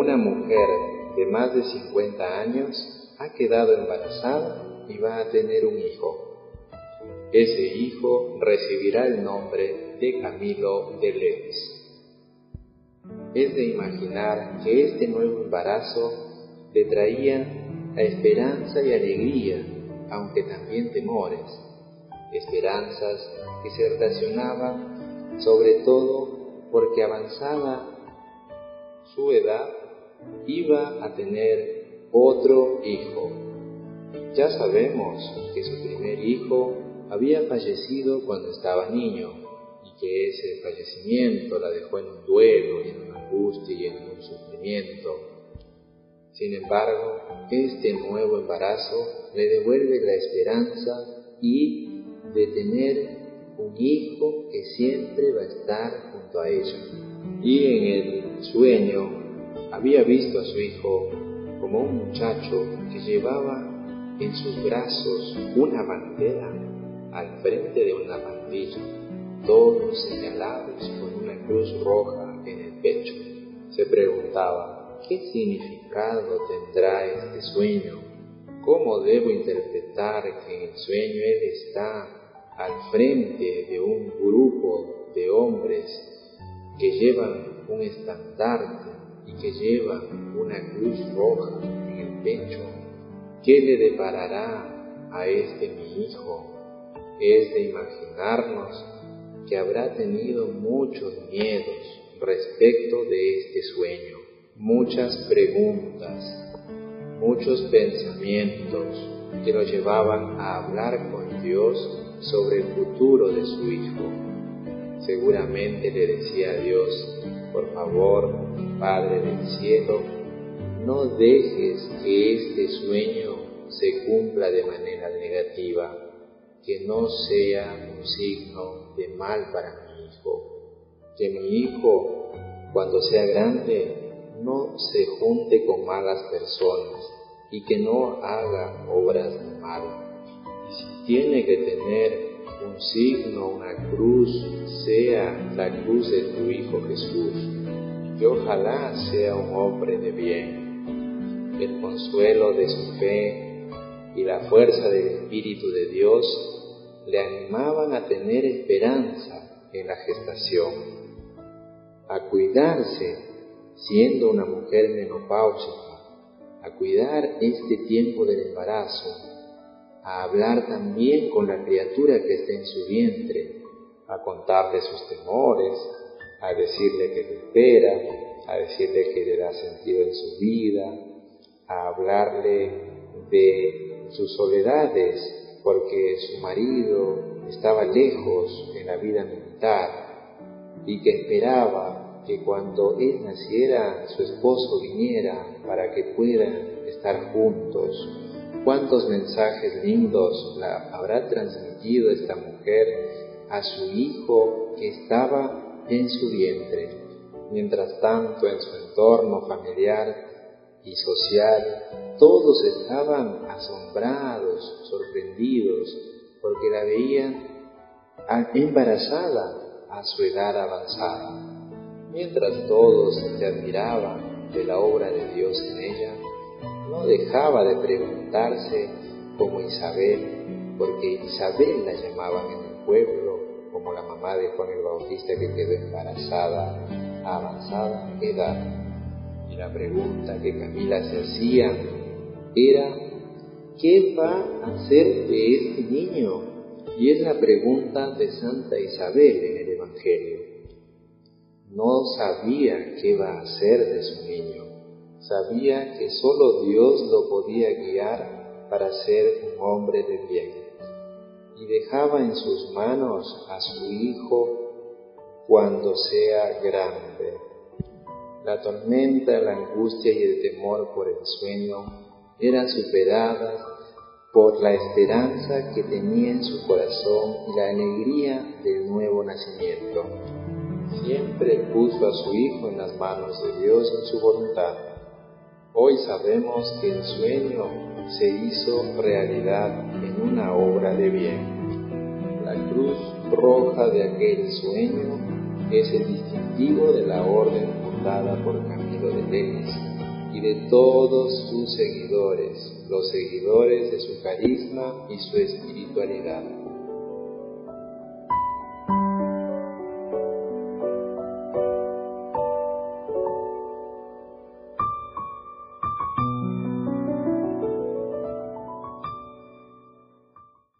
una mujer de más de 50 años ha quedado embarazada y va a tener un hijo. Ese hijo recibirá el nombre de Camilo de Leves. Es de imaginar que este nuevo embarazo le traía la esperanza y alegría, aunque también temores, esperanzas que se relacionaban sobre todo porque avanzada su edad iba a tener otro hijo. Ya sabemos que su primer hijo había fallecido cuando estaba niño y que ese fallecimiento la dejó en un duelo y en una angustia y en un sufrimiento. Sin embargo, este nuevo embarazo le devuelve la esperanza y de tener un hijo que siempre va a estar junto a ella. Y en el sueño había visto a su hijo como un muchacho que llevaba en sus brazos una bandera al frente de una pandilla, todos señalados con una cruz roja en el pecho. Se preguntaba, ¿qué significado tendrá este sueño? ¿Cómo debo interpretar que en el sueño él está al frente de un grupo de hombres que llevan un estandarte y que lleva una cruz roja en el pecho, ¿qué le deparará a este mi hijo? Es de imaginarnos que habrá tenido muchos miedos respecto de este sueño, muchas preguntas, muchos pensamientos que lo llevaban a hablar con Dios sobre el futuro de su hijo. Seguramente le decía a Dios, por favor, Padre del cielo, no dejes que este sueño se cumpla de manera negativa, que no sea un signo de mal para mi hijo, que mi hijo, cuando sea grande, no se junte con malas personas y que no haga obras de mal. Y si tiene que tener un signo, una cruz, sea la cruz de tu Hijo Jesús y ojalá sea un hombre de bien. El consuelo de su fe y la fuerza del Espíritu de Dios le animaban a tener esperanza en la gestación, a cuidarse siendo una mujer menopáusica, a cuidar este tiempo del embarazo, a hablar también con la criatura que está en su vientre, a contarle sus temores, a decirle que le espera, a decirle que le da sentido en su vida, a hablarle de sus soledades, porque su marido estaba lejos en la vida militar y que esperaba que cuando él naciera su esposo viniera para que puedan estar juntos. ¿Cuántos mensajes lindos habrá transmitido esta mujer a su hijo que estaba en su vientre. Mientras tanto, en su entorno familiar y social, todos estaban asombrados, sorprendidos, porque la veían embarazada a su edad avanzada. Mientras todos se admiraban de la obra de Dios en ella, no dejaba de preguntarse como Isabel, porque Isabel la llamaban en el pueblo como la mamá de Juan el Bautista que quedó embarazada a avanzada edad. Y la pregunta que Camila se hacía era, ¿qué va a hacer de este niño? Y es la pregunta de Santa Isabel en el Evangelio. No sabía qué va a hacer de su niño, sabía que solo Dios lo podía guiar para ser un hombre de bien y dejaba en sus manos a su hijo cuando sea grande. La tormenta, la angustia y el temor por el sueño eran superadas por la esperanza que tenía en su corazón y la alegría del nuevo nacimiento. Siempre puso a su Hijo en las manos de Dios en su voluntad. Hoy sabemos que el sueño se hizo realidad en una obra de bien. La cruz roja de aquel sueño es el distintivo de la orden fundada por Camilo de Lenis y de todos sus seguidores, los seguidores de su carisma y su espiritualidad.